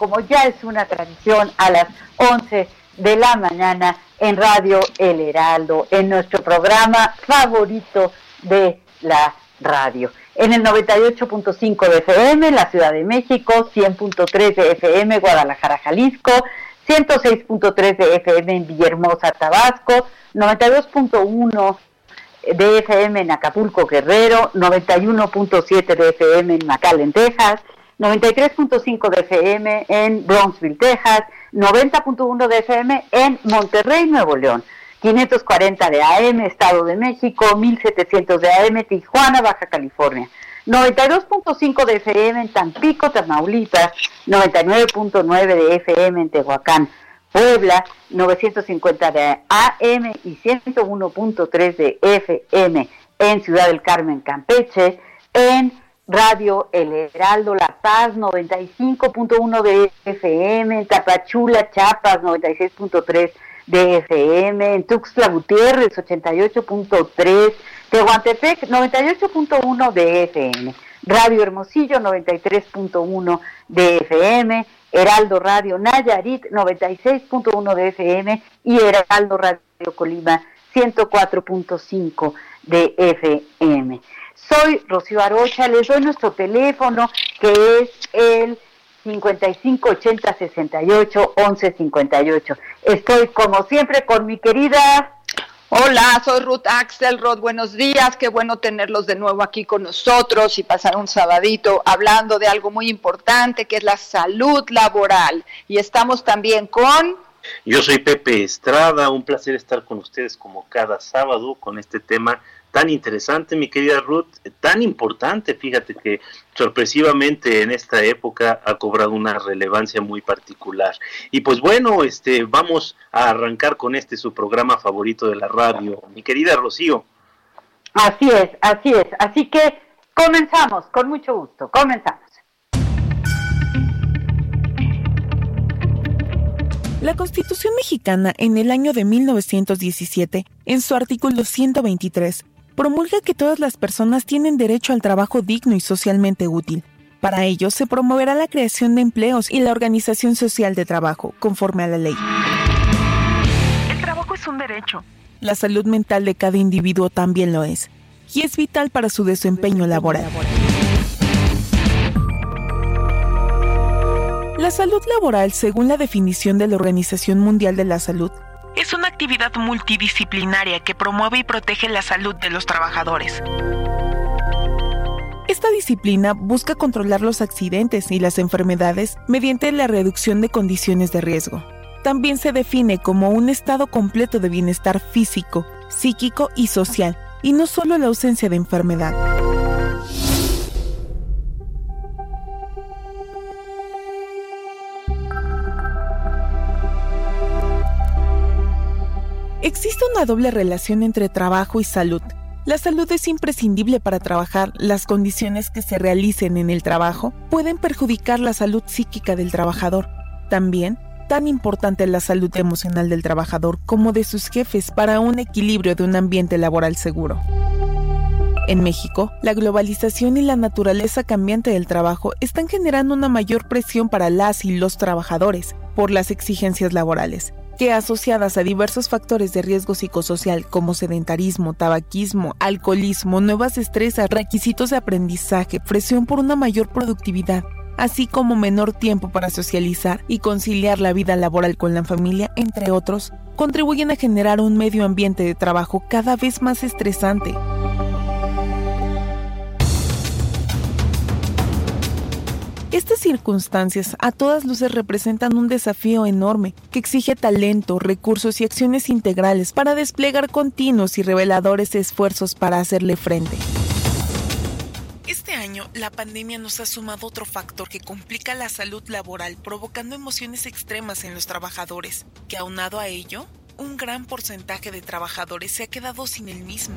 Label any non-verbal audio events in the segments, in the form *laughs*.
Como ya es una tradición, a las 11 de la mañana en Radio El Heraldo, en nuestro programa favorito de la radio. En el 98.5 de FM en la Ciudad de México, 100.3 de FM Guadalajara, Jalisco, 106.3 de FM en Villahermosa, Tabasco, 92.1 de FM en Acapulco, Guerrero, 91.7 de FM en McAllen, Texas, 93.5 de FM en Bronxville, Texas, 90.1 de FM en Monterrey, Nuevo León, 540 de AM, Estado de México, 1700 de AM, Tijuana, Baja California, 92.5 de FM en Tampico, Tamaulipas, 99.9 de FM en Tehuacán, Puebla, 950 de AM y 101.3 de FM en Ciudad del Carmen, Campeche, en Radio El Heraldo La Paz, 95.1 de FM, en Tapachula, Chiapas, 96.3 de FM, en Tuxtla Gutiérrez, 88.3, Tehuantepec, 98.1 de FM, Radio Hermosillo, 93.1 de FM, Heraldo Radio Nayarit 96.1 de FM y Heraldo Radio Colima 104.5 de FM. Soy Rocío Arocha, les doy nuestro teléfono que es el 5580 68 11 58. Estoy como siempre con mi querida Hola, soy Ruth Axelrod. Buenos días. Qué bueno tenerlos de nuevo aquí con nosotros y pasar un sabadito hablando de algo muy importante que es la salud laboral. Y estamos también con... Yo soy Pepe Estrada. Un placer estar con ustedes como cada sábado con este tema tan interesante, mi querida Ruth, tan importante, fíjate que sorpresivamente en esta época ha cobrado una relevancia muy particular. Y pues bueno, este vamos a arrancar con este su programa favorito de la radio, mi querida Rocío. Así es, así es. Así que comenzamos, con mucho gusto, comenzamos. La Constitución mexicana en el año de 1917, en su artículo 123, promulga que todas las personas tienen derecho al trabajo digno y socialmente útil. Para ello se promoverá la creación de empleos y la organización social de trabajo, conforme a la ley. El trabajo es un derecho. La salud mental de cada individuo también lo es, y es vital para su desempeño laboral. La salud laboral, según la definición de la Organización Mundial de la Salud, es una actividad multidisciplinaria que promueve y protege la salud de los trabajadores. Esta disciplina busca controlar los accidentes y las enfermedades mediante la reducción de condiciones de riesgo. También se define como un estado completo de bienestar físico, psíquico y social, y no solo la ausencia de enfermedad. Existe una doble relación entre trabajo y salud. La salud es imprescindible para trabajar. Las condiciones que se realicen en el trabajo pueden perjudicar la salud psíquica del trabajador. También, tan importante la salud emocional del trabajador como de sus jefes para un equilibrio de un ambiente laboral seguro. En México, la globalización y la naturaleza cambiante del trabajo están generando una mayor presión para las y los trabajadores por las exigencias laborales que asociadas a diversos factores de riesgo psicosocial como sedentarismo, tabaquismo, alcoholismo, nuevas estresas, requisitos de aprendizaje, presión por una mayor productividad, así como menor tiempo para socializar y conciliar la vida laboral con la familia, entre otros, contribuyen a generar un medio ambiente de trabajo cada vez más estresante. Estas circunstancias a todas luces representan un desafío enorme que exige talento, recursos y acciones integrales para desplegar continuos y reveladores esfuerzos para hacerle frente. Este año, la pandemia nos ha sumado otro factor que complica la salud laboral, provocando emociones extremas en los trabajadores, que aunado a ello, un gran porcentaje de trabajadores se ha quedado sin el mismo.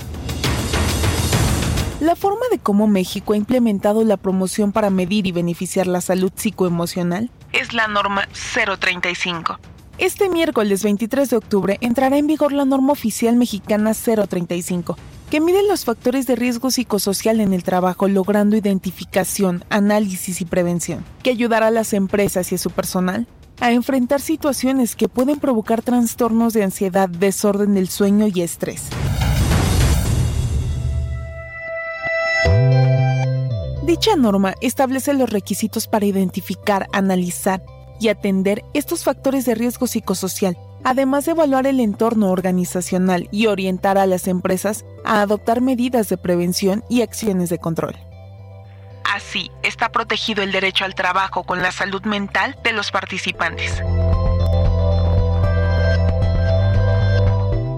La forma de cómo México ha implementado la promoción para medir y beneficiar la salud psicoemocional es la norma 035. Este miércoles 23 de octubre entrará en vigor la norma oficial mexicana 035, que mide los factores de riesgo psicosocial en el trabajo logrando identificación, análisis y prevención, que ayudará a las empresas y a su personal a enfrentar situaciones que pueden provocar trastornos de ansiedad, desorden del sueño y estrés. Dicha norma establece los requisitos para identificar, analizar y atender estos factores de riesgo psicosocial, además de evaluar el entorno organizacional y orientar a las empresas a adoptar medidas de prevención y acciones de control. Así está protegido el derecho al trabajo con la salud mental de los participantes.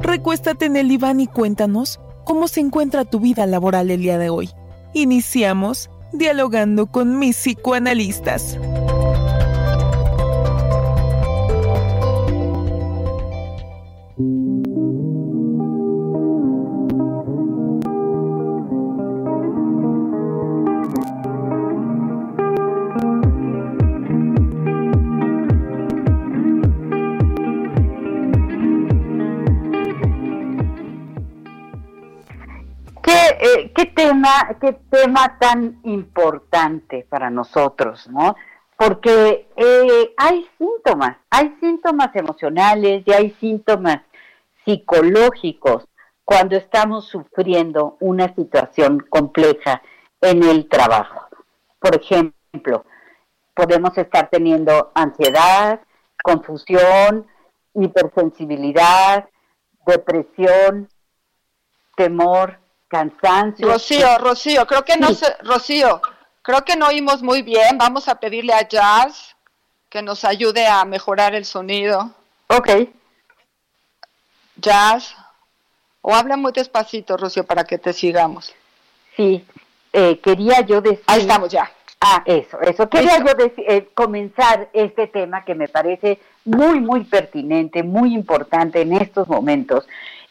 Recuéstate en el diván y cuéntanos cómo se encuentra tu vida laboral el día de hoy. Iniciamos dialogando con mis psicoanalistas. Eh, qué tema, qué tema tan importante para nosotros, ¿no? Porque eh, hay síntomas, hay síntomas emocionales y hay síntomas psicológicos cuando estamos sufriendo una situación compleja en el trabajo. Por ejemplo, podemos estar teniendo ansiedad, confusión, hipersensibilidad, depresión, temor, cansancio. Rocío, Rocío, creo que no se, Rocío, creo que no oímos muy bien. Vamos a pedirle a Jazz que nos ayude a mejorar el sonido. Ok. Jazz. O habla muy despacito, Rocío, para que te sigamos. Sí, eh, quería yo decir... Ahí estamos ya. Ah, eso, eso. Quería yo eh, comenzar este tema que me parece muy, muy pertinente, muy importante en estos momentos.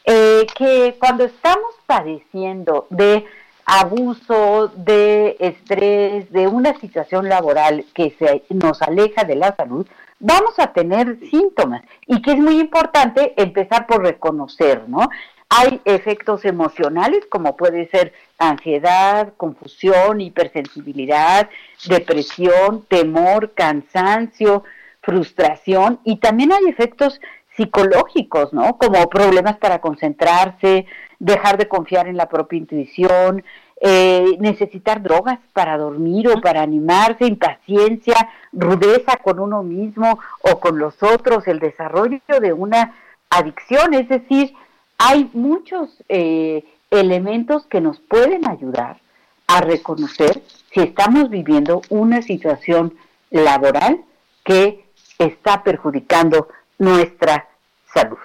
Eh, que cuando estamos padeciendo de abuso, de estrés, de una situación laboral que se nos aleja de la salud, vamos a tener síntomas y que es muy importante empezar por reconocer, ¿no? Hay efectos emocionales como puede ser ansiedad, confusión, hipersensibilidad, depresión, temor, cansancio, frustración y también hay efectos psicológicos, ¿no? Como problemas para concentrarse, dejar de confiar en la propia intuición, eh, necesitar drogas para dormir o para animarse, impaciencia, rudeza con uno mismo o con los otros, el desarrollo de una adicción, es decir, hay muchos eh, elementos que nos pueden ayudar a reconocer si estamos viviendo una situación laboral que está perjudicando nuestra salud.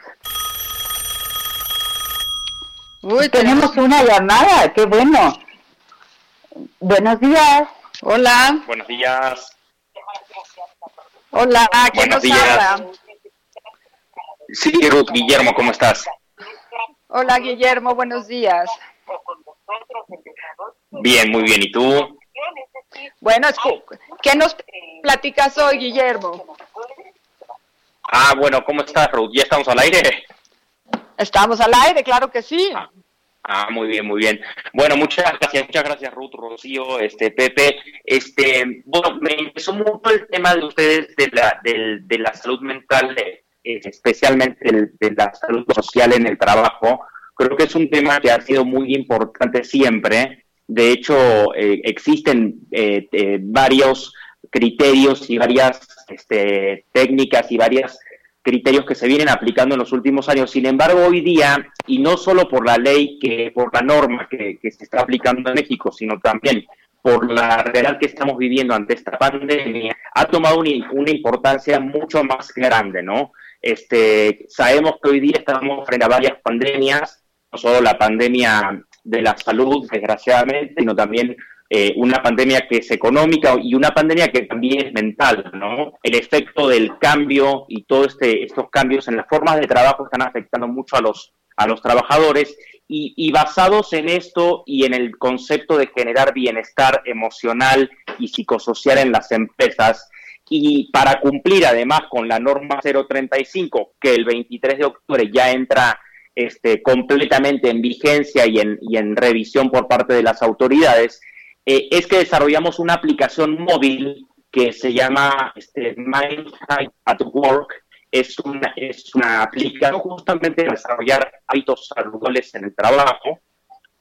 Uy, Tenemos una llamada, qué bueno. Buenos días. Hola, Buenos días. hola, ¿quién Buenos nos días. habla? Sí, Ruth, Guillermo, ¿cómo estás? Hola, Guillermo, buenos días. Bien, muy bien. ¿Y tú? Bueno, ¿qué nos platicas hoy, Guillermo? Ah, bueno, ¿cómo estás, Ruth? ¿Ya estamos al aire? Estamos al aire, claro que sí. Ah, muy bien, muy bien. Bueno, muchas gracias, muchas gracias, Ruth, Rocío, este, Pepe. Este, bueno, me interesó mucho el tema de ustedes de la, de la salud mental, de- eh, especialmente el- de la salud social en el trabajo. Creo que es un tema que ha sido muy importante siempre. De hecho, eh, existen eh, eh, varios criterios y varias este, técnicas y varias criterios que se vienen aplicando en los últimos años. Sin embargo, hoy día, y no solo por la ley, que por la norma que, que se está aplicando en México, sino también por la realidad que estamos viviendo ante esta pandemia, ha tomado una, una importancia mucho más grande, ¿no? Este, sabemos que hoy día estamos frente a varias pandemias, no solo la pandemia de la salud, desgraciadamente, sino también eh, una pandemia que es económica y una pandemia que también es mental, ¿no? El efecto del cambio y todos este, estos cambios en las formas de trabajo están afectando mucho a los, a los trabajadores y, y basados en esto y en el concepto de generar bienestar emocional y psicosocial en las empresas, y para cumplir además con la norma 035, que el 23 de octubre ya entra este, completamente en vigencia y en, y en revisión por parte de las autoridades, eh, es que desarrollamos una aplicación móvil que se llama este, Mind at Work. Es una, es una aplicación justamente para desarrollar hábitos saludables en el trabajo.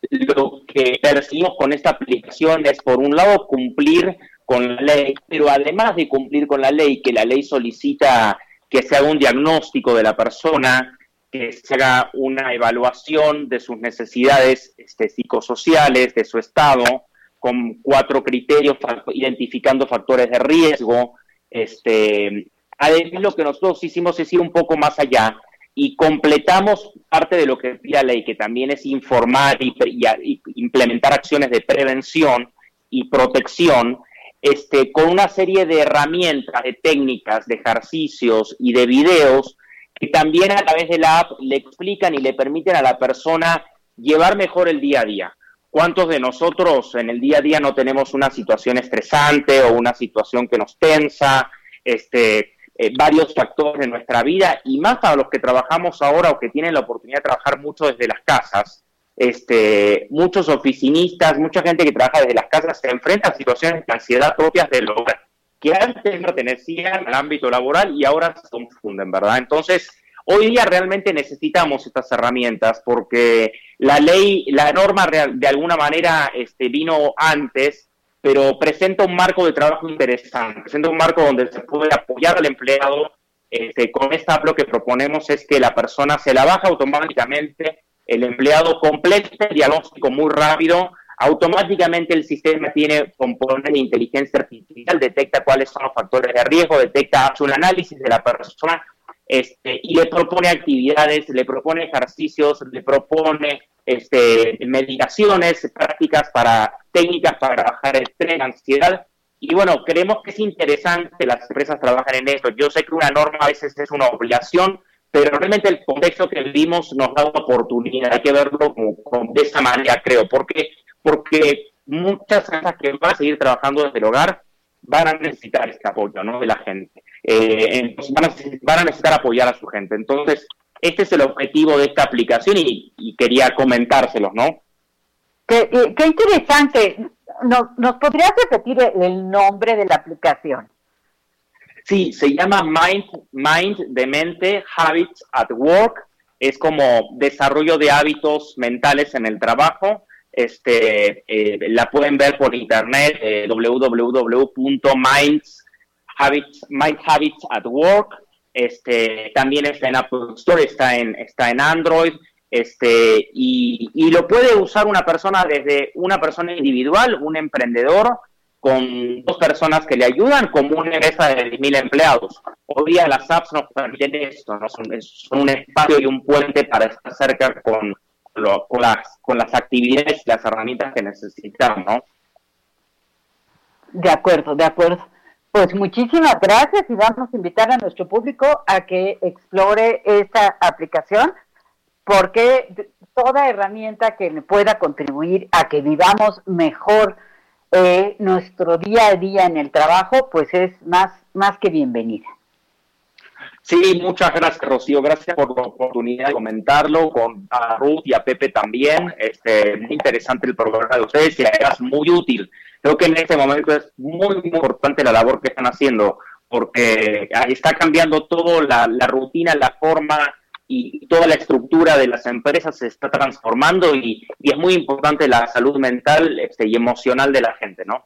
Lo que perseguimos con esta aplicación es, por un lado, cumplir con la ley, pero además de cumplir con la ley, que la ley solicita que se haga un diagnóstico de la persona, que se haga una evaluación de sus necesidades este, psicosociales, de su estado, con cuatro criterios, identificando factores de riesgo. Este, además, lo que nosotros hicimos es ir un poco más allá y completamos parte de lo que pide la ley, que también es informar y, y implementar acciones de prevención y protección, este, con una serie de herramientas, de técnicas, de ejercicios y de videos que también a través de la app le explican y le permiten a la persona llevar mejor el día a día. ¿Cuántos de nosotros en el día a día no tenemos una situación estresante o una situación que nos tensa? Este, eh, varios factores de nuestra vida y más para los que trabajamos ahora o que tienen la oportunidad de trabajar mucho desde las casas. Este, muchos oficinistas, mucha gente que trabaja desde las casas se enfrenta a situaciones de ansiedad propias del hogar, que antes pertenecían al ámbito laboral y ahora se confunden, ¿verdad? Entonces, hoy día realmente necesitamos estas herramientas porque la ley, la norma de alguna manera este, vino antes, pero presenta un marco de trabajo interesante, presenta un marco donde se puede apoyar al empleado. Este, con esta lo que proponemos es que la persona se la baja automáticamente, el empleado completa el diagnóstico muy rápido, automáticamente el sistema tiene componente de inteligencia artificial, detecta cuáles son los factores de riesgo, detecta, hace un análisis de la persona este, y le propone actividades, le propone ejercicios, le propone este, meditaciones, prácticas para técnicas para trabajar el estrés, ansiedad. Y bueno, creemos que es interesante las empresas trabajen en esto. Yo sé que una norma a veces es una obligación, pero realmente el contexto que vivimos nos da una oportunidad. Hay que verlo como, como de esa manera, creo. porque Porque muchas empresas que van a seguir trabajando desde el hogar van a necesitar este apoyo ¿no? de la gente. Eh, van, a, van, a, necesitar apoyar a su gente. Entonces, este es el objetivo de esta aplicación y, y quería comentárselos, ¿no? Qué, qué interesante. ¿Nos, ¿Nos podrías repetir el nombre de la aplicación? Sí, se llama Mind, Mind de mente, Habits at Work. Es como desarrollo de hábitos mentales en el trabajo. Este, eh, la pueden ver por internet, eh. Este, también está en Apple Store, está en, está en Android. Este, y, y lo puede usar una persona desde una persona individual, un emprendedor, con dos personas que le ayudan, como una empresa de 10.000 empleados. Hoy día las apps nos permiten esto, ¿no? son, son, un espacio y un puente para estar cerca con, lo, con, las, con las actividades y las herramientas que necesitamos, ¿no? De acuerdo, de acuerdo. Pues muchísimas gracias y vamos a invitar a nuestro público a que explore esta aplicación porque toda herramienta que pueda contribuir a que vivamos mejor eh, nuestro día a día en el trabajo, pues es más, más que bienvenida. Sí, muchas gracias, Rocío. Gracias por la oportunidad de comentarlo con a Ruth y a Pepe también. Este, muy interesante el programa de ustedes y es muy útil. Creo que en este momento es muy, importante la labor que están haciendo porque está cambiando todo la, rutina, la forma y toda la estructura de las empresas se está transformando y, y es muy importante la salud mental este, y emocional de la gente, ¿no?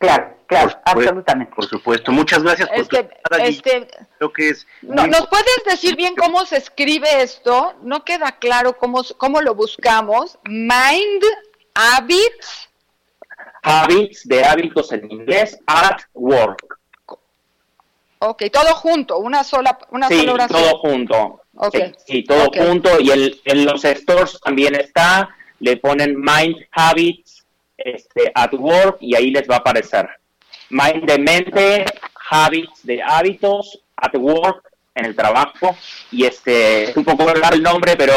Claro, claro, absolutamente. Por supuesto. Muchas gracias por este, este, Creo que es no, ¿Nos puedes decir bien cómo se escribe esto? No queda claro cómo, cómo lo buscamos. Mind, habits. Habits de hábitos en inglés, at work. Ok, todo junto, una sola, una sí, sola oración. todo junto. Okay. Sí, sí, todo Okay. junto. Y el, en los stores también está, le ponen Mind Habits este, at Work y ahí les va a aparecer. Mind de mente, Habits de hábitos, at Work en el trabajo. Y este, es un poco largo el nombre, pero,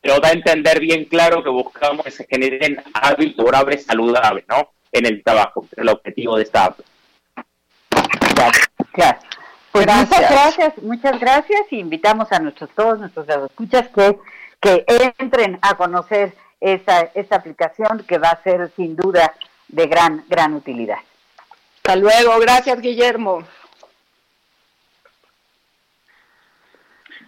pero da a entender bien claro que buscamos que se generen hábitos saludables, ¿no? En el trabajo, que es el objetivo de esta app. Claro. Pues Gracias. muchas gracias, muchas gracias y invitamos a nuestros todos nuestros escuchas que, que entren a conocer esta, esta aplicación que va a ser sin duda de gran, gran utilidad. Hasta luego, gracias Guillermo.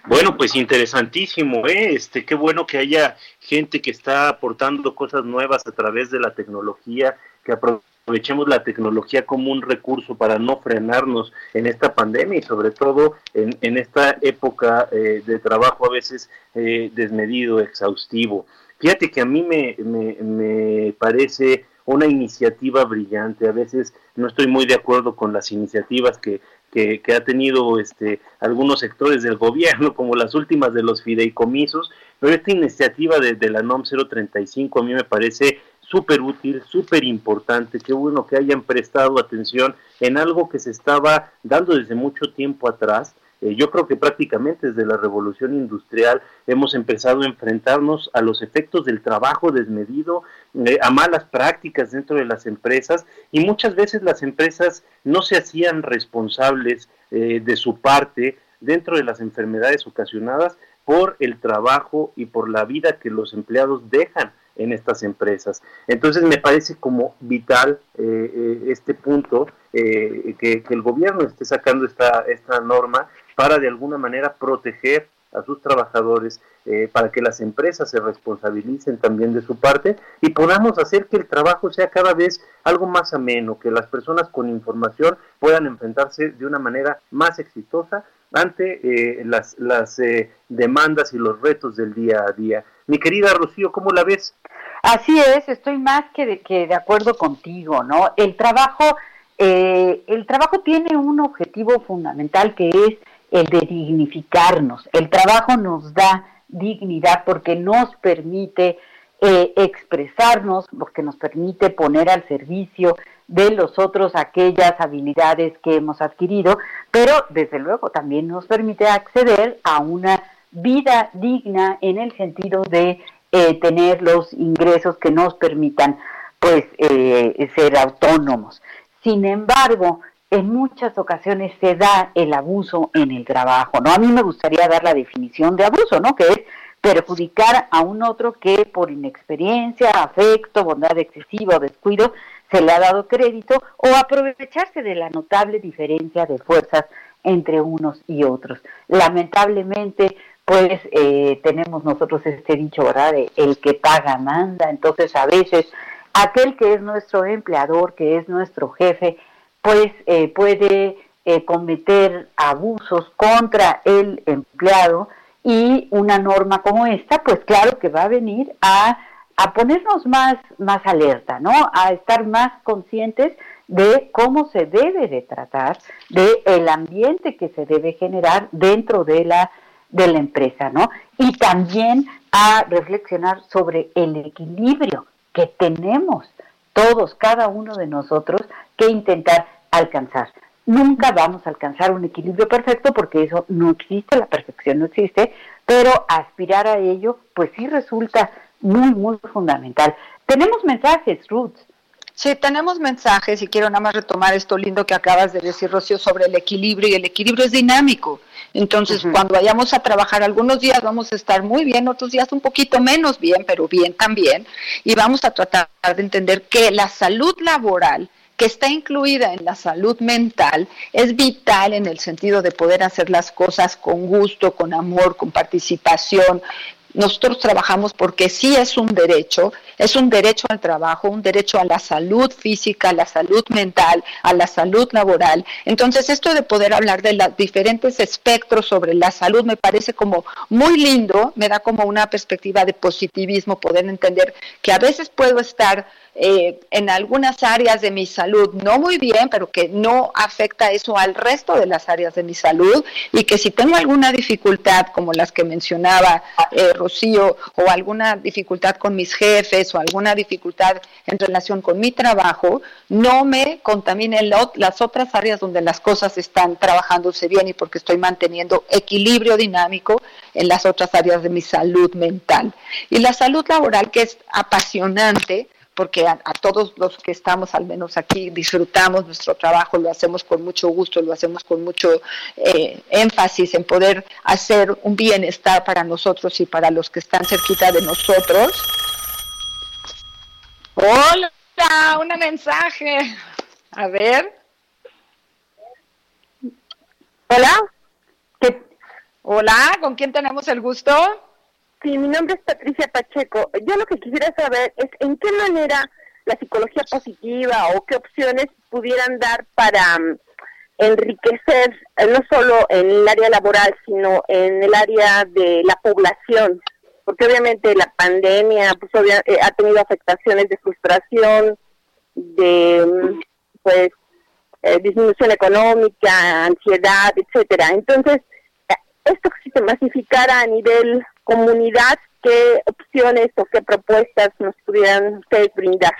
Bueno, pues interesantísimo, ¿eh? Este, qué bueno que haya gente que está aportando cosas nuevas a través de la tecnología, que aprovechemos la tecnología como un recurso para no frenarnos en esta pandemia y sobre todo en, en esta época eh, de trabajo a veces eh, desmedido, exhaustivo. Fíjate que a mí me, me, me parece una iniciativa brillante. A veces no estoy muy de acuerdo con las iniciativas que, que, ha tenido este, algunos sectores del gobierno, *laughs* como las últimas de los fideicomisos, pero esta iniciativa de, de la NOM 035 a mí me parece súper útil, súper importante, qué bueno que hayan prestado atención en algo que se estaba dando desde mucho tiempo atrás. Eh, yo creo que prácticamente desde la revolución industrial hemos empezado a enfrentarnos a los efectos del trabajo desmedido, eh, a malas prácticas dentro de las empresas y muchas veces las empresas no se hacían responsables eh, de su parte dentro de las enfermedades ocasionadas por el trabajo y por la vida que los empleados dejan en estas empresas. Entonces me parece como vital eh, este punto, que, que, el gobierno esté sacando esta, esta norma para de alguna manera proteger a sus trabajadores, eh, para que las empresas se responsabilicen también de su parte y podamos hacer que el trabajo sea cada vez algo más ameno, que las personas con información puedan enfrentarse de una manera más exitosa ante eh, las, las eh, demandas y los retos del día a día. Mi querida Rocío, ¿cómo la ves? Así es, estoy más que de, que de acuerdo contigo, ¿no? El trabajo, eh, el trabajo tiene un objetivo fundamental que es el de dignificarnos. El trabajo nos da dignidad porque nos permite eh, expresarnos, porque nos permite poner al servicio de los otros aquellas habilidades que hemos adquirido, pero desde luego también nos permite acceder a una vida digna en el sentido de eh, tener los ingresos que nos permitan pues eh, ser autónomos. Sin embargo, en muchas ocasiones se da el abuso en el trabajo, ¿no? A mí me gustaría dar la definición de abuso, ¿no? Que es perjudicar a un otro que por inexperiencia, afecto, bondad excesiva o descuido se le ha dado crédito o aprovecharse de la notable diferencia de fuerzas entre unos y otros. Lamentablemente, pues eh, tenemos nosotros este dicho, ¿verdad? De el que paga manda, entonces a veces aquel que es nuestro empleador, que es nuestro jefe, pues eh, puede eh, cometer abusos contra el empleado y una norma como esta, pues claro que va a venir a, a ponernos más, más alerta, ¿no? A estar más conscientes de cómo se debe de tratar, de el ambiente que se debe generar dentro de la de la empresa, ¿no? Y también a reflexionar sobre el equilibrio que tenemos todos, cada uno de nosotros, que intentar alcanzar. Nunca vamos a alcanzar un equilibrio perfecto porque eso no existe, la perfección no existe, pero aspirar a ello, pues sí resulta muy, muy fundamental. Tenemos mensajes, Ruth. Sí, tenemos mensajes y quiero nada más retomar esto lindo que acabas de decir, Rocío, sobre el equilibrio y el equilibrio es dinámico. Entonces, cuando vayamos a trabajar, algunos días vamos a estar muy bien, otros días un poquito menos bien, pero bien también. Y vamos a tratar de entender que la salud laboral que está incluida en la salud mental es vital en el sentido de poder hacer las cosas con gusto, con amor, con participación, nosotros trabajamos porque sí es un derecho, es un derecho al trabajo, un derecho a la salud física, a la salud mental, a la salud laboral. Entonces, esto de poder hablar de los diferentes espectros sobre la salud me parece como muy lindo, me da como una perspectiva de positivismo, poder entender que a veces puedo estar eh, en algunas áreas de mi salud no muy bien, pero que no afecta eso al resto de las áreas de mi salud y que si tengo alguna dificultad como las que mencionaba eh, Rocío o alguna dificultad con mis jefes o alguna dificultad en relación con mi trabajo, no me contamine las otras áreas donde las cosas están trabajándose bien y porque estoy manteniendo equilibrio dinámico en las otras áreas de mi salud mental. Y la salud laboral que es apasionante, porque a, todos los que estamos, al menos aquí, disfrutamos nuestro trabajo, lo hacemos con mucho gusto, lo hacemos con mucho eh, énfasis en poder hacer un bienestar para nosotros y para los que están cerquita de nosotros. Hola, un mensaje. A ver. Hola. Hola, ¿con quién tenemos el gusto? Sí, mi nombre es Patricia Pacheco. Yo lo que quisiera saber es en qué manera la psicología positiva o qué opciones pudieran dar para um, enriquecer eh, no solo en el área laboral, sino en el área de la población. Porque obviamente la pandemia pues, eh, ha tenido afectaciones de frustración, de um, pues eh, disminución económica, ansiedad, etcétera. Entonces, esto que se masificara a nivel comunidad, ¿qué opciones o qué propuestas nos pudieran ustedes brindar?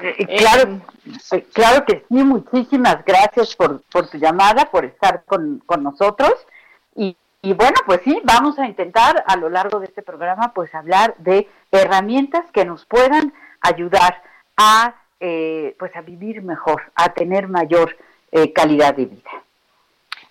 Eh, claro, eh, claro que sí, muchísimas gracias por, por tu llamada, por estar con, con nosotros. Y, y, bueno, pues sí, vamos a intentar a lo largo de este programa pues hablar de herramientas que nos puedan ayudar a eh, pues a vivir mejor, a tener mayor calidad de vida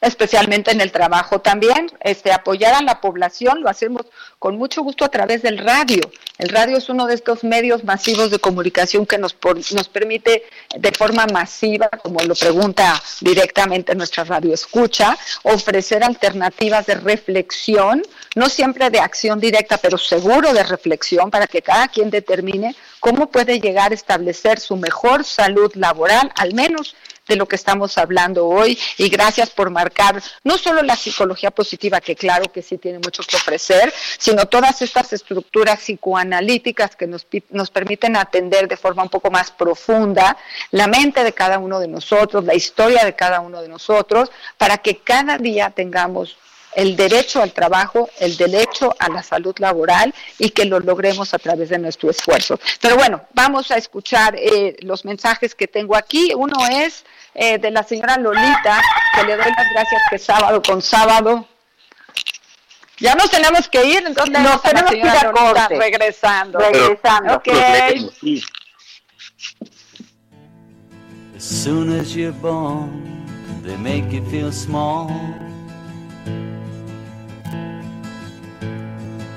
especialmente en el trabajo también, este, apoyar a la población, lo hacemos con mucho gusto a través del radio. El radio es uno de estos medios masivos de comunicación que nos, nos permite de forma masiva, como lo pregunta directamente nuestra radio escucha, ofrecer alternativas de reflexión, no siempre de acción directa, pero seguro de reflexión para que cada quien determine cómo puede llegar a establecer su mejor salud laboral, al menos de lo que estamos hablando hoy. Y gracias por marcar no solo la psicología positiva, que claro que sí tiene mucho que ofrecer, sino todas estas estructuras psicoanalíticas que nos, nos permiten atender de forma un poco más profunda la mente de cada uno de nosotros, la historia de cada uno de nosotros, para que cada día tengamos el derecho al trabajo, el derecho a la salud laboral y que lo logremos a través de nuestro esfuerzo. Pero bueno, vamos a escuchar eh, los mensajes que tengo aquí. Uno es eh, de la señora Lolita, que le doy las gracias que sábado con sábado. Ya nos tenemos que ir, entonces nos tenemos que ir a Lolita regresando. Regresando. Okay. As soon as you're born, they make you feel small.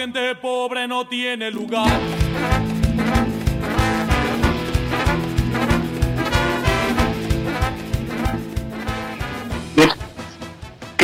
Gente pobre no tiene lugar.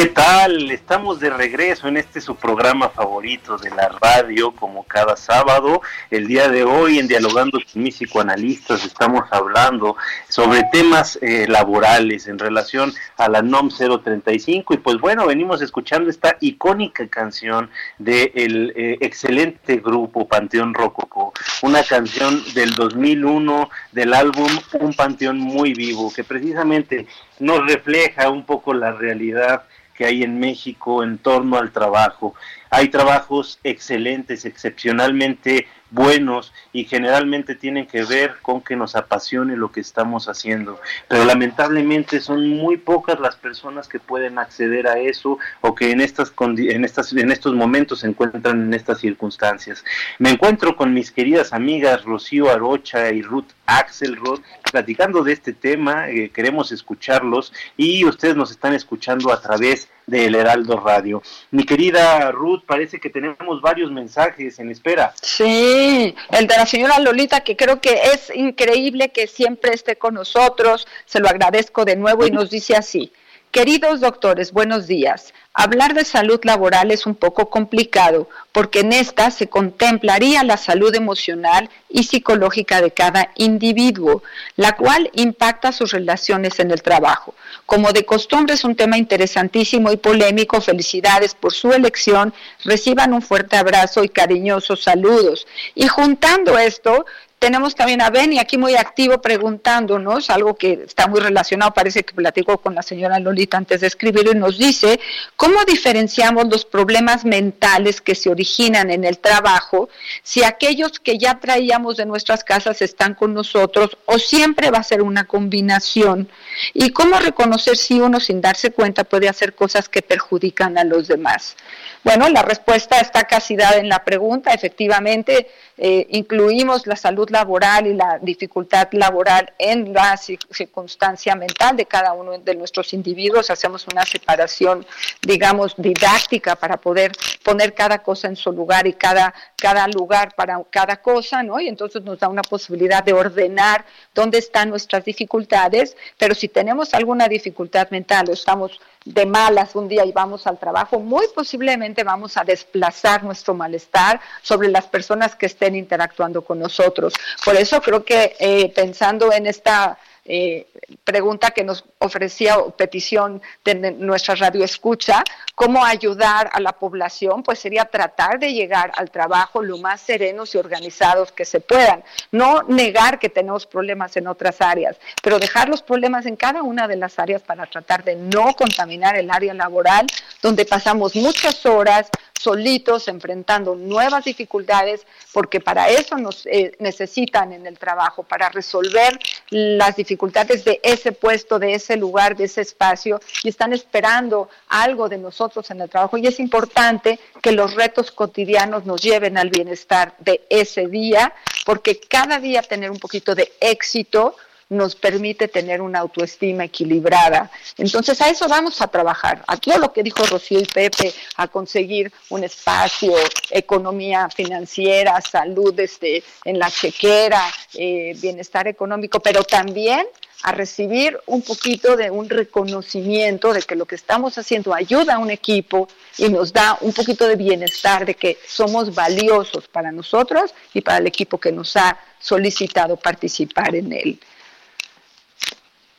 ¿Qué tal? Estamos de regreso en este su programa favorito de la radio, como cada sábado. El día de hoy, en Dialogando con mis psicoanalistas, estamos hablando sobre temas eh, laborales en relación a la NOM 035. Y pues bueno, venimos escuchando esta icónica canción del excelente grupo Panteón Rococo, una canción del 2001 del álbum Un Panteón Muy Vivo, que precisamente nos refleja un poco la realidad que hay en México en torno al trabajo. Hay trabajos excelentes, excepcionalmente buenos y generalmente tienen que ver con que nos apasione lo que estamos haciendo. Pero lamentablemente son muy pocas las personas que pueden acceder a eso o que en estas en estas en estos momentos se encuentran en estas circunstancias. Me encuentro con mis queridas amigas Rocío Arocha y Ruth Axelrod platicando de este tema, eh, queremos escucharlos y ustedes nos están escuchando a través de El Heraldo Radio. Mi querida Ruth, parece que tenemos varios mensajes en espera. Sí, el de la señora Lolita, que creo que es increíble que siempre esté con nosotros, se lo agradezco de nuevo y nos dice así. Queridos doctores, buenos días. Hablar de salud laboral es un poco complicado porque en esta se contemplaría la salud emocional y psicológica de cada individuo, la cual impacta sus relaciones en el trabajo. Como de costumbre es un tema interesantísimo y polémico, felicidades por su elección, reciban un fuerte abrazo y cariñosos saludos. Y juntando esto, tenemos también a Benny aquí muy activo preguntándonos, algo que está muy relacionado, parece que platicó con la señora Lolita antes de escribirlo, y nos dice, ¿cómo diferenciamos los problemas mentales que se originan en el trabajo si aquellos que ya traíamos de nuestras casas están con nosotros o siempre va a ser una combinación? ¿Y cómo reconocer si uno sin darse cuenta puede hacer cosas que perjudican a los demás? Bueno, la respuesta está casi dada en la pregunta. Efectivamente, eh, incluimos la salud laboral y la dificultad laboral en la circunstancia mental de cada uno de nuestros individuos. Hacemos una separación, digamos, didáctica para poder poner cada cosa en su lugar y cada, cada lugar para cada cosa, ¿no? Y entonces nos da una posibilidad de ordenar dónde están nuestras dificultades, pero si tenemos alguna dificultad mental o estamos de malas un día y vamos al trabajo, muy posiblemente vamos a desplazar nuestro malestar sobre las personas que estén interactuando con nosotros. Por eso creo que eh, pensando en esta eh, pregunta que nos ofrecía petición de nuestra radio escucha, cómo ayudar a la población, pues sería tratar de llegar al trabajo lo más serenos y organizados que se puedan. No negar que tenemos problemas en otras áreas, pero dejar los problemas en cada una de las áreas para tratar de no contaminar el área laboral, donde pasamos muchas horas solitos enfrentando nuevas dificultades, porque para eso nos eh, necesitan en el trabajo, para resolver las dificultades de ese puesto, de ese lugar, de ese espacio, y están esperando algo de nosotros en el trabajo. Y es importante que los retos cotidianos nos lleven al bienestar de ese día, porque cada día tener un poquito de éxito nos permite tener una autoestima equilibrada. Entonces a eso vamos a trabajar, a todo lo que dijo Rocío y Pepe, a conseguir un espacio, economía financiera, salud este, en la chequera, eh, bienestar económico, pero también a recibir un poquito de un reconocimiento de que lo que estamos haciendo ayuda a un equipo y nos da un poquito de bienestar, de que somos valiosos para nosotros y para el equipo que nos ha solicitado participar en él.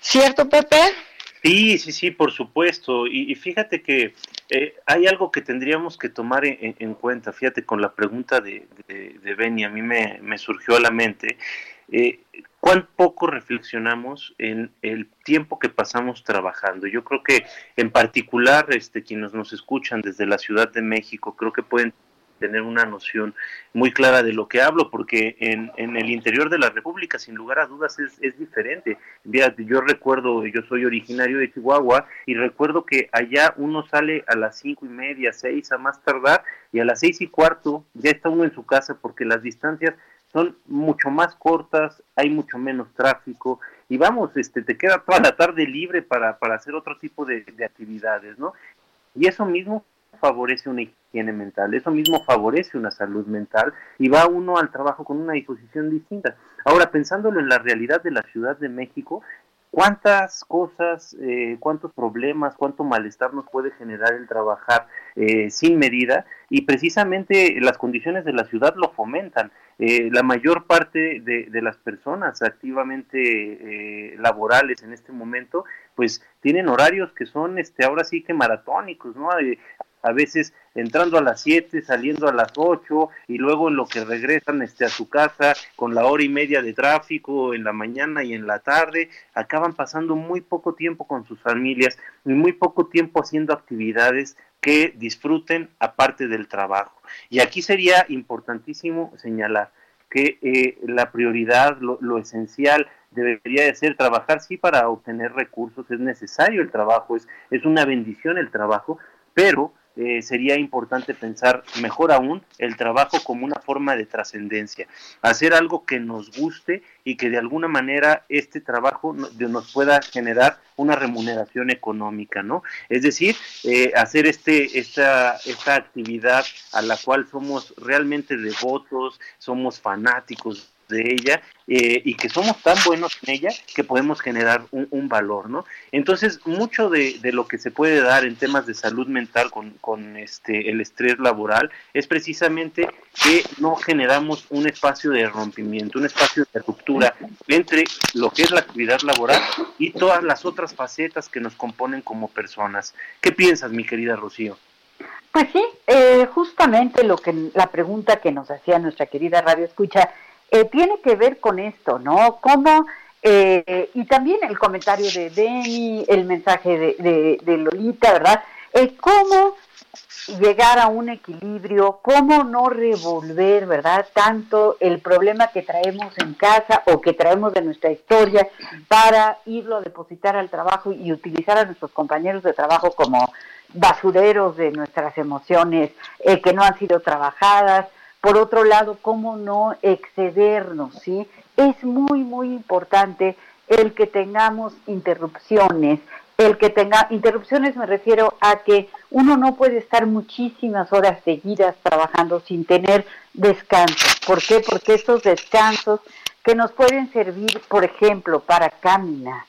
¿Cierto, Pepe? Sí, sí, sí, por supuesto. Y, fíjate que eh, hay algo que tendríamos que tomar en, cuenta. Fíjate, con la pregunta de, de, Benny, a mí me, surgió a la mente. Eh, ¿Cuán poco reflexionamos en el tiempo que pasamos trabajando? Yo creo que en particular este, quienes nos escuchan desde la Ciudad de México, creo que pueden tener una noción muy clara de lo que hablo, porque en, en el interior de la República, sin lugar a dudas, es, es diferente. Yo recuerdo, yo soy originario de Chihuahua y recuerdo que allá uno sale a las cinco y media, seis a más tardar, y a las seis y cuarto ya está uno en su casa porque las distancias son mucho más cortas, hay mucho menos tráfico y vamos, este, te queda toda la tarde libre para, para hacer otro tipo de, de actividades, ¿no? Y eso mismo favorece una higiene mental, eso mismo favorece una salud mental y va uno al trabajo con una disposición distinta. Ahora, pensándolo en la realidad de la Ciudad de México, cuántas cosas, eh, cuántos problemas, cuánto malestar nos puede generar el trabajar eh, sin medida y precisamente las condiciones de la ciudad lo fomentan. Eh, la mayor parte de, de las personas activamente laborales en este momento pues tienen horarios que son este ahora sí que maratónicos, ¿no? A veces entrando a las 7, saliendo a las 8 y luego en lo que regresan este, a su casa con la hora y media de tráfico en la mañana y en la tarde, acaban pasando muy poco tiempo con sus familias y muy poco tiempo haciendo actividades que disfruten aparte del trabajo. Y aquí sería importantísimo señalar que eh, la prioridad, lo, lo esencial, debería de ser trabajar sí para obtener recursos, es necesario el trabajo, es, es una bendición el trabajo, pero eh, sería importante pensar mejor aún el trabajo como una forma de trascendencia, hacer algo que nos guste y que de alguna manera este trabajo nos pueda generar una remuneración económica, ¿no? Es decir, eh, hacer este esta esta actividad a la cual somos realmente devotos, somos fanáticos de ella eh, y que somos tan buenos en ella que podemos generar un, valor, ¿no? Entonces, mucho de, lo que se puede dar en temas de salud mental con, con, este, el estrés laboral es precisamente que no generamos un espacio de rompimiento, un espacio de ruptura entre lo que es la actividad laboral y todas las otras facetas que nos componen como personas. ¿Qué piensas, mi querida Rocío? Pues sí, eh, justamente lo que la pregunta que nos hacía nuestra querida Radio Escucha eh, tiene que ver con esto, ¿no? Cómo, eh, y también el comentario de Denny, el mensaje de, de, Lolita, ¿verdad? Cómo llegar a un equilibrio, cómo no revolver, ¿verdad? Tanto el problema que traemos en casa o que traemos de nuestra historia para irlo a depositar al trabajo y utilizar a nuestros compañeros de trabajo como basureros de nuestras emociones eh, que no han sido trabajadas, por otro lado, cómo no excedernos, ¿sí? Es muy, muy importante el que tengamos interrupciones, el que tenga interrupciones me refiero a que uno no puede estar muchísimas horas seguidas trabajando sin tener descanso. ¿Por qué? Porque estos descansos que nos pueden servir, por ejemplo, para caminar,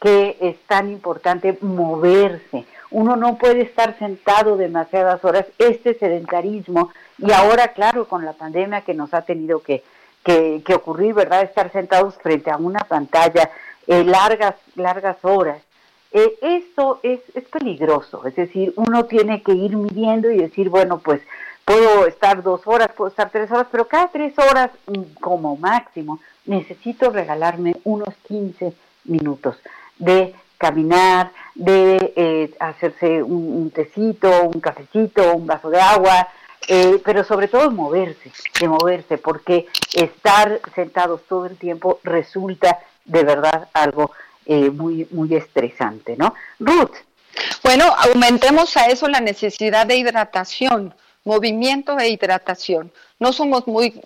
que es tan importante moverse. Uno no puede estar sentado demasiadas horas. Este sedentarismo y ahora, claro, con la pandemia que nos ha tenido que, que, ocurrir, ¿verdad? Estar sentados frente a una pantalla eh, largas, largas horas. Eh, esto es, es peligroso, es decir, uno tiene que ir midiendo y decir, bueno, pues puedo estar dos horas, puedo estar tres horas, pero cada tres horas mm, como máximo necesito regalarme unos 15 minutos de caminar, de eh, hacerse un, tecito, un cafecito, un vaso de agua, eh, pero sobre todo moverse, de moverse, porque estar sentados todo el tiempo resulta de verdad algo eh, muy, muy estresante, ¿no? Ruth. Bueno, aumentemos a eso la necesidad de hidratación, movimiento e hidratación. No somos muy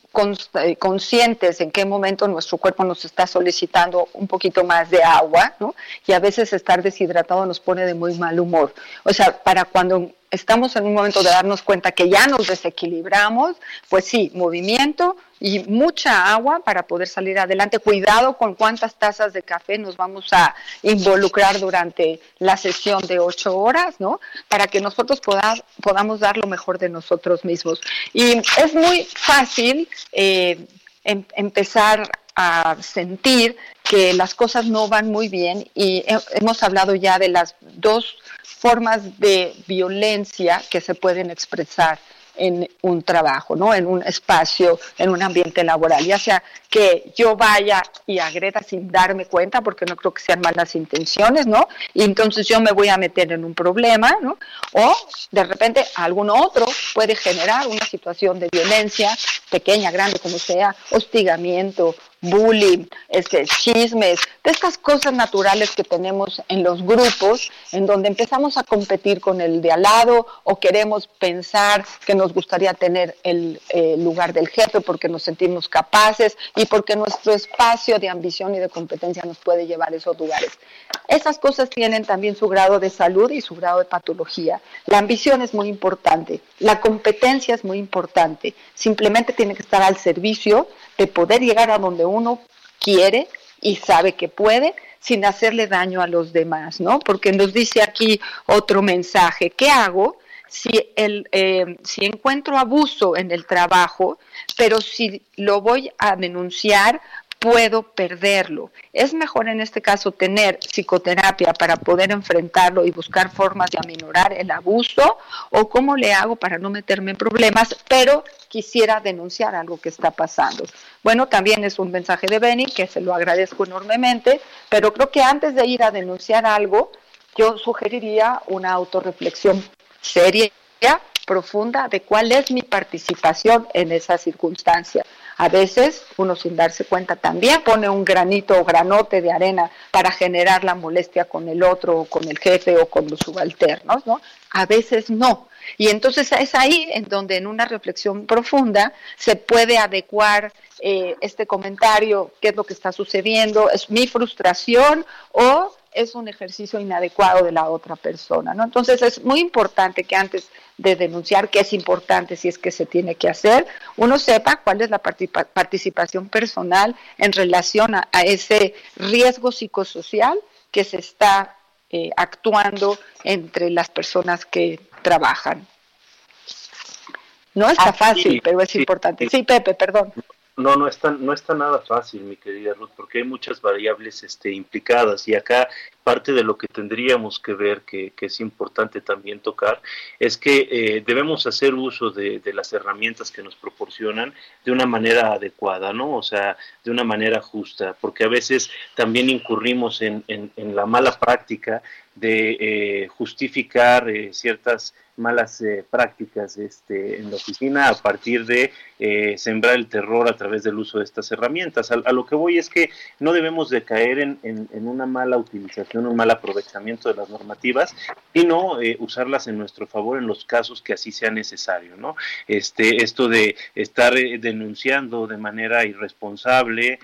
eh, conscientes en qué momento nuestro cuerpo nos está solicitando un poquito más de agua, ¿no? Y a veces estar deshidratado nos pone de muy mal humor. O sea, para cuando estamos en un momento de darnos cuenta que ya nos desequilibramos, pues sí, movimiento y mucha agua para poder salir adelante. Cuidado con cuántas tazas de café nos vamos a involucrar durante la sesión de ocho horas, ¿no? Para que nosotros podamos dar lo mejor de nosotros mismos. Y es muy fácil eh, em empezar a sentir que las cosas no van muy bien y hemos hablado ya de las dos formas de violencia que se pueden expresar en un trabajo, ¿no? En un espacio, en un ambiente laboral, ya sea que yo vaya y agreda sin darme cuenta, porque no creo que sean malas intenciones, ¿no? Y entonces yo me voy a meter en un problema, ¿no? O de repente algún otro puede generar una situación de violencia, pequeña, grande, como sea, hostigamiento, bullying, este, chismes, de estas cosas naturales que tenemos en los grupos, en donde empezamos a competir con el de al lado o queremos pensar que nos gustaría tener el eh, lugar del jefe porque nos sentimos capaces y porque nuestro espacio de ambición y de competencia nos puede llevar a esos lugares. Esas cosas tienen también su grado de salud y su grado de patología. La ambición es muy importante, la competencia es muy importante, simplemente tiene que estar al servicio de poder llegar a donde uno quiere y sabe que puede sin hacerle daño a los demás, ¿no? Porque nos dice aquí otro mensaje, ¿qué hago si, el, eh, si encuentro abuso en el trabajo, pero si lo voy a denunciar puedo perderlo. Es mejor en este caso tener psicoterapia para poder enfrentarlo y buscar formas de aminorar el abuso o cómo le hago para no meterme en problemas, pero quisiera denunciar algo que está pasando. Bueno, también es un mensaje de Benny que se lo agradezco enormemente, pero creo que antes de ir a denunciar algo, yo sugeriría una autorreflexión seria, profunda de cuál es mi participación en esa circunstancia a veces uno sin darse cuenta también pone un granito o granote de arena para generar la molestia con el otro o con el jefe o con los subalternos, ¿no? A veces no. Y entonces es ahí en donde en una reflexión profunda se puede adecuar eh, este comentario, qué es lo que está sucediendo, es mi frustración o es un ejercicio inadecuado de la otra persona, ¿no? Entonces es muy importante que antes de denunciar, que es importante si es que se tiene que hacer, uno sepa cuál es la participación personal en relación a, ese riesgo psicosocial que se está eh, actuando entre las personas que trabajan. No está fácil, pero es importante. Sí, Pepe, perdón. No, no está, no está nada fácil, mi querida Ruth, porque hay muchas variables este, implicadas y acá parte de lo que tendríamos que ver, que, es importante también tocar, es que eh, debemos hacer uso de, las herramientas que nos proporcionan de una manera adecuada, ¿no? O sea, de una manera justa, porque a veces también incurrimos en, en, la mala práctica de eh, justificar eh, ciertas malas eh, prácticas este, en la oficina a partir de eh, sembrar el terror a través del uso de estas herramientas. A, lo que voy es que no debemos de caer en, en, una mala utilización, un mal aprovechamiento de las normativas, sino usarlas en nuestro favor en los casos que así sea necesario. ¿no? Este, esto de estar denunciando de manera irresponsable,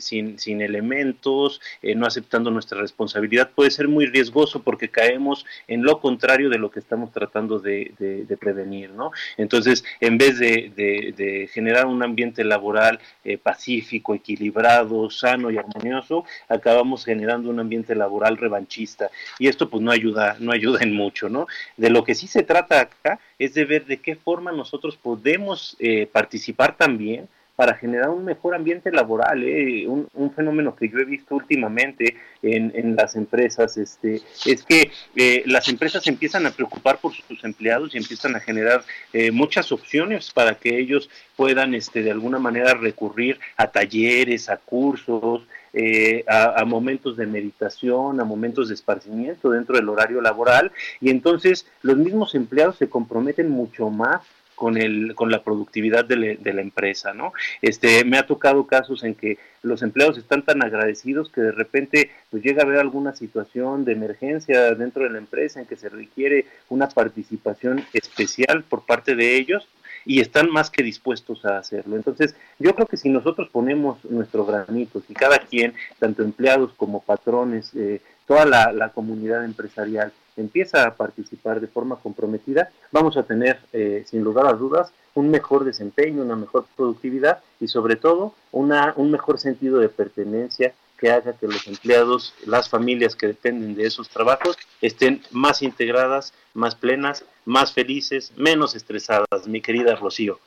sin, sin elementos, no aceptando nuestra responsabilidad, puede ser muy riesgoso porque caemos en lo contrario de lo que estamos tratando de, prevenir, ¿no? Entonces, en vez de, generar un ambiente laboral eh, pacífico, equilibrado, sano y armonioso, acabamos generando un ambiente laboral revanchista y esto pues no ayuda, no ayuda en mucho, ¿no? De lo que sí se trata acá es de ver de qué forma nosotros podemos eh, participar también para generar un mejor ambiente laboral, ¿eh? un, un, fenómeno que yo he visto últimamente en, en las empresas, este, es que eh, las empresas empiezan a preocupar por sus empleados y empiezan a generar eh, muchas opciones para que ellos puedan este, de alguna manera recurrir a talleres, a cursos, eh, a, a, momentos de meditación, a momentos de esparcimiento dentro del horario laboral y entonces los mismos empleados se comprometen mucho más con el con la productividad de, de, la empresa no este me ha tocado casos en que los empleados están tan agradecidos que de repente pues llega a haber alguna situación de emergencia dentro de la empresa en que se requiere una participación especial por parte de ellos y están más que dispuestos a hacerlo. Entonces, yo creo que si nosotros ponemos nuestro granito, si cada quien, tanto empleados como patrones, eh, toda la, comunidad empresarial empieza a participar de forma comprometida, vamos a tener, eh, sin lugar a dudas, un mejor desempeño, una mejor productividad y sobre todo una, un mejor sentido de pertenencia que haga que los empleados, las familias que dependen de esos trabajos estén más integradas, más plenas, más felices, menos estresadas, mi querida Rocío.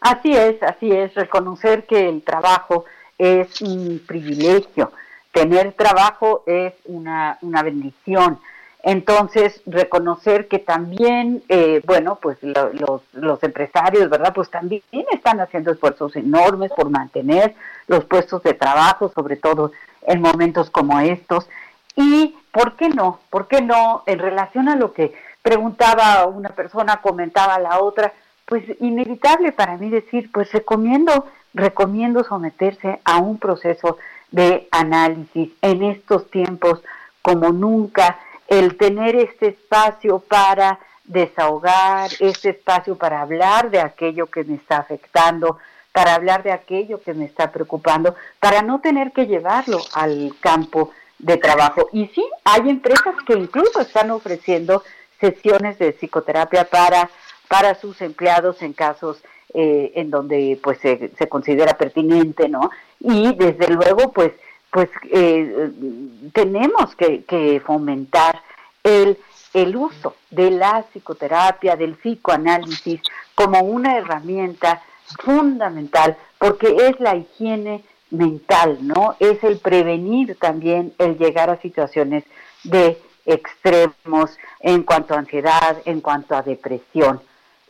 Así es, así es, reconocer que el trabajo es un privilegio, tener trabajo es una, una bendición. Entonces, reconocer que también, eh, bueno, pues lo, los, los empresarios, ¿verdad? Pues también están haciendo esfuerzos enormes por mantener los puestos de trabajo, sobre todo en momentos como estos. Y, ¿por qué no? ¿Por qué no? En relación a lo que preguntaba una persona, comentaba la otra, pues inevitable para mí decir, pues recomiendo, recomiendo someterse a un proceso de análisis en estos tiempos como nunca el tener este espacio para desahogar, este espacio para hablar de aquello que me está afectando, para hablar de aquello que me está preocupando, para no tener que llevarlo al campo de trabajo. Y sí, hay empresas que incluso están ofreciendo sesiones de psicoterapia para, para sus empleados en casos eh, en donde pues se, se considera pertinente, ¿no? Y desde luego, pues, pues eh, tenemos que, que fomentar el, el uso de la psicoterapia, del psicoanálisis como una herramienta fundamental porque es la higiene mental, ¿no? Es el prevenir también el llegar a situaciones de extremos en cuanto a ansiedad, en cuanto a depresión.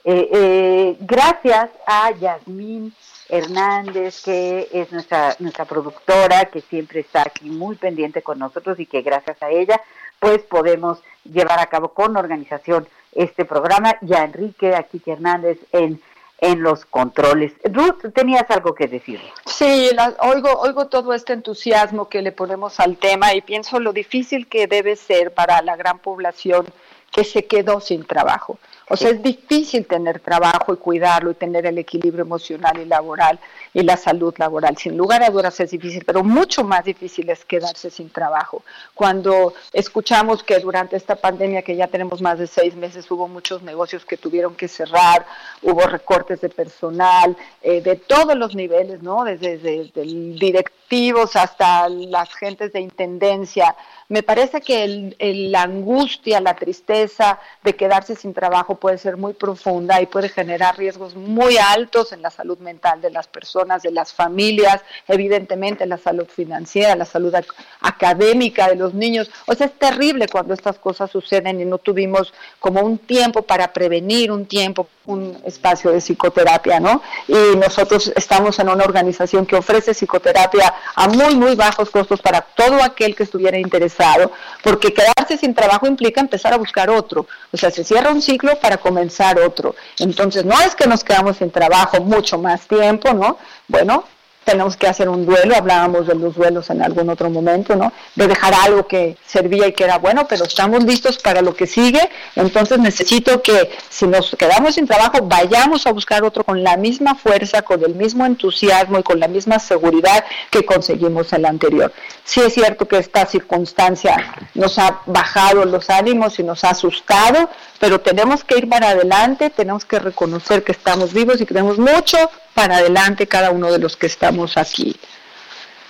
Eh, eh, gracias a Yasmín Hernández, que es nuestra, nuestra productora, que siempre está aquí muy pendiente con nosotros y que gracias a ella, pues podemos llevar a cabo con organización este programa. Y a Enrique, aquí Hernández en en los controles. Ruth, tenías algo que decir. Sí, la, oigo, oigo todo este entusiasmo que le ponemos al tema y pienso lo difícil que debe ser para la gran población que se quedó sin trabajo. O sea, es difícil tener trabajo y cuidarlo y tener el equilibrio emocional y laboral y la salud laboral. Sin lugar a dudas es difícil, pero mucho más difícil es quedarse sin trabajo. Cuando escuchamos que durante esta pandemia, que ya tenemos más de seis meses, hubo muchos negocios que tuvieron que cerrar, hubo recortes de personal, eh, de todos los niveles, ¿no? Desde, desde, desde directivos hasta las gentes de intendencia. Me parece que el, el, la angustia, la tristeza de quedarse sin trabajo puede ser muy profunda y puede generar riesgos muy altos en la salud mental de las personas, de las familias, evidentemente la salud financiera, la salud ac académica de los niños. O sea, es terrible cuando estas cosas suceden y no tuvimos como un tiempo para prevenir, un tiempo, un espacio de psicoterapia, ¿no? Y nosotros estamos en una organización que ofrece psicoterapia a muy, muy bajos costos para todo aquel que estuviera interesado, porque quedarse sin trabajo implica empezar a buscar otro. O sea, se cierra un ciclo para comenzar otro. Entonces, no es que nos quedamos sin trabajo mucho más tiempo, ¿no? Bueno, tenemos que hacer un duelo, hablábamos de los duelos en algún otro momento, ¿no? De dejar algo que servía y que era bueno, pero estamos listos para lo que sigue, entonces necesito que si nos quedamos sin trabajo, vayamos a buscar otro con la misma fuerza, con el mismo entusiasmo y con la misma seguridad que conseguimos en la anterior. Sí es cierto que esta circunstancia nos ha bajado los ánimos y nos ha asustado, pero tenemos que ir para adelante, tenemos que reconocer que estamos vivos y que tenemos mucho para adelante cada uno de los que estamos aquí.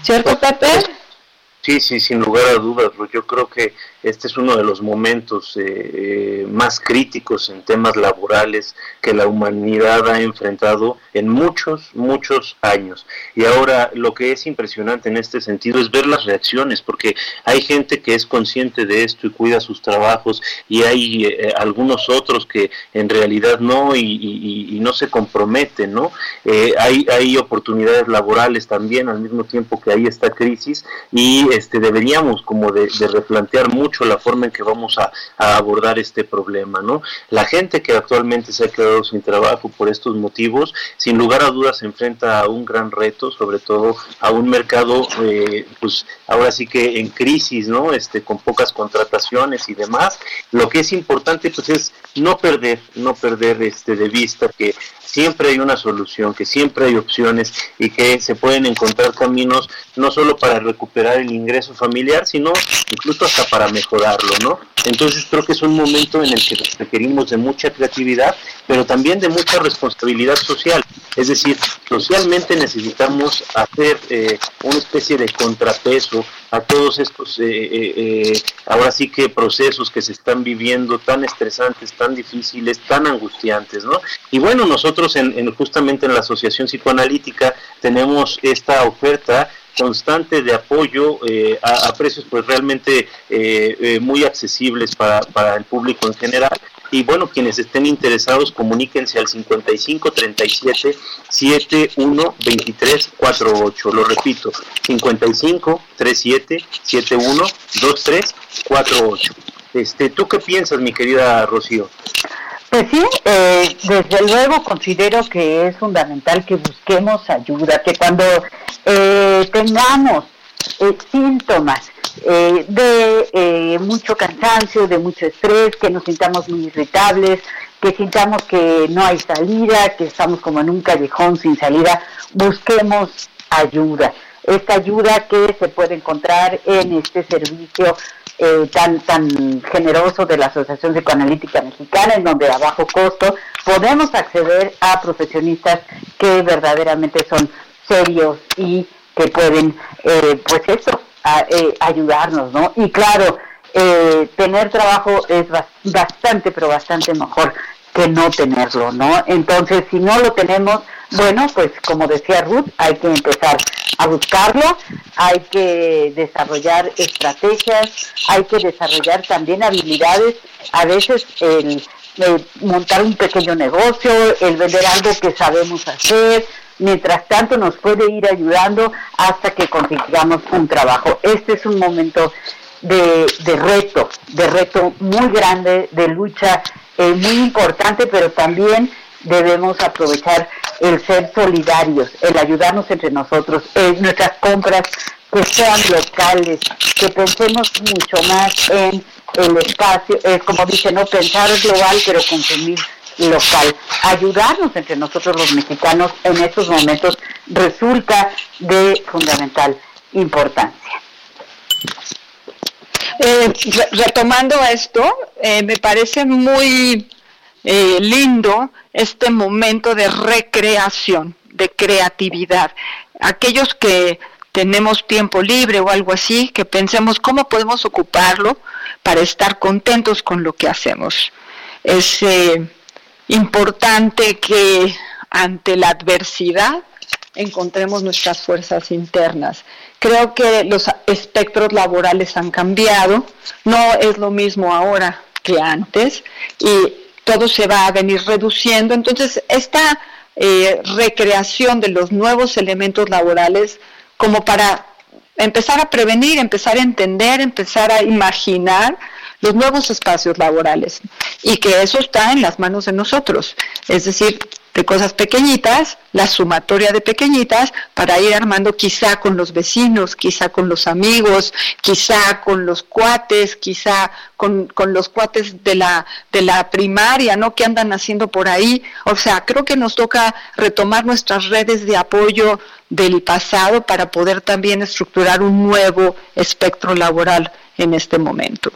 ¿Cierto, Pepe? Sí, sí, sin lugar a dudas. Yo creo que este es uno de los momentos eh, más críticos en temas laborales que la humanidad ha enfrentado en muchos, muchos años. Y ahora lo que es impresionante en este sentido es ver las reacciones, porque hay gente que es consciente de esto y cuida sus trabajos y hay eh, algunos otros que en realidad no y, no se comprometen, ¿no? Eh, hay, hay oportunidades laborales también al mismo tiempo que hay esta crisis y este deberíamos como de, de replantear mucho la forma en que vamos a, abordar este problema, ¿no? La gente que actualmente se ha quedado sin trabajo por estos motivos, sin lugar a dudas se enfrenta a un gran reto, sobre todo a un mercado, eh, pues ahora sí que en crisis, ¿no? Este, con pocas contrataciones y demás. Lo que es importante, pues es no perder, no perder este de vista que siempre hay una solución, que siempre hay opciones y que se pueden encontrar caminos no solo para recuperar el ingreso familiar, sino incluso hasta para mejorarlo, ¿no? Entonces creo que es un momento en el que requerimos de mucha creatividad, pero también de mucha responsabilidad social. Es decir, socialmente necesitamos hacer eh, una especie de contrapeso a todos estos, eh, eh, eh, ahora sí que procesos que se están viviendo tan estresantes, tan difíciles, tan angustiantes, ¿no? Y bueno, nosotros en, en- justamente en la Asociación Psicoanalítica tenemos esta oferta constante de apoyo eh, a, precios pues realmente eh, eh, muy accesibles para, para el público en general. Y bueno quienes estén interesados comuníquense al 55 37 71 23 48 lo repito 55 37 71 23 48 este tú qué piensas mi querida Rocío Pues sí, eh, desde luego considero que es fundamental que busquemos ayuda, que cuando eh, tengamos eh, síntomas de mucho cansancio, de mucho estrés, que nos sintamos muy irritables, que sintamos que no hay salida, que estamos como en un callejón sin salida, busquemos ayuda. Esta ayuda que se puede encontrar en este servicio eh, tan tan generoso de la Asociación Psicoanalítica Mexicana, en donde a bajo costo podemos acceder a profesionistas que verdaderamente son serios y que pueden, eh, pues eso, eh, ayudarnos, ¿no? Y claro, tener trabajo es bas- bastante, pero bastante mejor que no tenerlo, ¿no? Entonces, si no lo tenemos, bueno, pues como decía Ruth, hay que empezar a buscarlo, hay que desarrollar estrategias, hay que desarrollar también habilidades, a veces el, montar un pequeño negocio, el vender algo que sabemos hacer, mientras tanto nos puede ir ayudando hasta que consigamos un trabajo. Este es un momento de, de reto, de reto muy grande, de lucha eh, muy importante, pero también debemos aprovechar el ser solidarios, el ayudarnos entre nosotros, eh, nuestras compras que sean locales, que pensemos mucho más en el espacio, es como dice, no pensar global, pero consumir local. Ayudarnos entre nosotros los mexicanos en estos momentos resulta de fundamental importancia. Eh, re- retomando esto, eh, me parece muy eh, lindo este momento de recreación, de creatividad. Aquellos que tenemos tiempo libre o algo así, que pensemos cómo podemos ocuparlo para estar contentos con lo que hacemos. Es eh, importante que ante la adversidad encontremos nuestras fuerzas internas. Creo que los espectros laborales han cambiado, no es lo mismo ahora que antes y todo se va a venir reduciendo. Entonces, esta eh, recreación de los nuevos elementos laborales como para empezar a prevenir, empezar a entender, empezar a imaginar los nuevos espacios laborales y que eso está en las manos de nosotros, es decir, de cosas pequeñitas, la sumatoria de pequeñitas para ir armando quizá con los vecinos, quizá con los amigos, quizá con los cuates, quizá con, con los cuates de la, de la primaria, ¿no? Que andan haciendo por ahí. O sea, creo que nos toca retomar nuestras redes de apoyo del pasado para poder también estructurar un nuevo espectro laboral en este momento.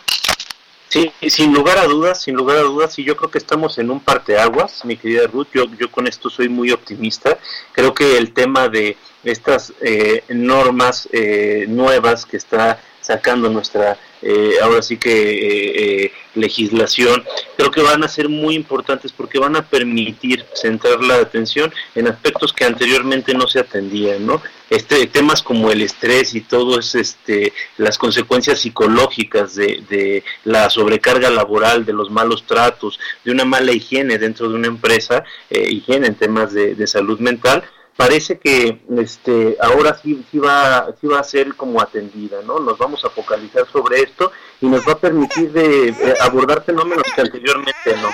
Sí, sin lugar a dudas, sin lugar a dudas, y yo creo que estamos en un parteaguas, mi querida Ruth, yo, yo con esto soy muy optimista, creo que el tema de estas eh, normas eh, nuevas que está sacando nuestra eh, ahora sí que eh, eh, legislación, creo que van a ser muy importantes porque van a permitir centrar la atención en aspectos que anteriormente no se atendían, ¿no? Este, temas como el estrés y todo es este, las consecuencias psicológicas de, de la sobrecarga laboral, de los malos tratos, de una mala higiene dentro de una empresa, eh, higiene en temas de, de salud mental, parece que este ahora sí, sí va sí va a ser como atendida no nos vamos a focalizar sobre esto y nos va a permitir de, abordar fenómenos que anteriormente no.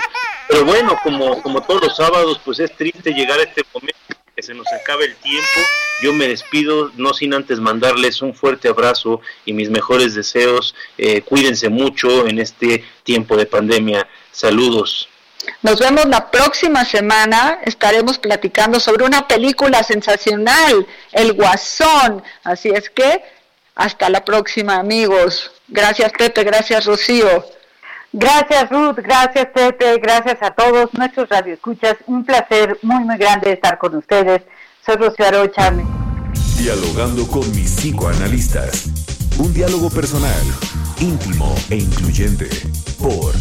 Pero bueno como como todos los sábados pues es triste llegar a este momento que se nos acabe el tiempo. Yo me despido no sin antes mandarles un fuerte abrazo y mis mejores deseos. Eh, cuídense mucho en este tiempo de pandemia. Saludos Nos vemos la próxima semana. Estaremos platicando sobre una película sensacional, El Guasón. Así es que hasta la próxima, amigos. Gracias, Pepe. Gracias, Rocío. Gracias Ruth, gracias Pepe, gracias a todos nuestros radioescuchas. Un placer muy muy grande estar con ustedes. Soy Rocío Arocha. Dialogando con mis psicoanalistas. Un diálogo personal, íntimo e incluyente. Por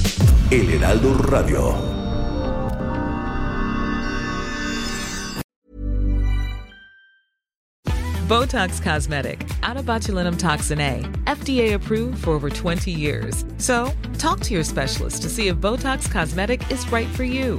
El Heraldo Radio. Botox Cosmetic, out of botulinum toxin A, FDA approved for over 20 years. So, talk to your specialist to see if Botox Cosmetic is right for you.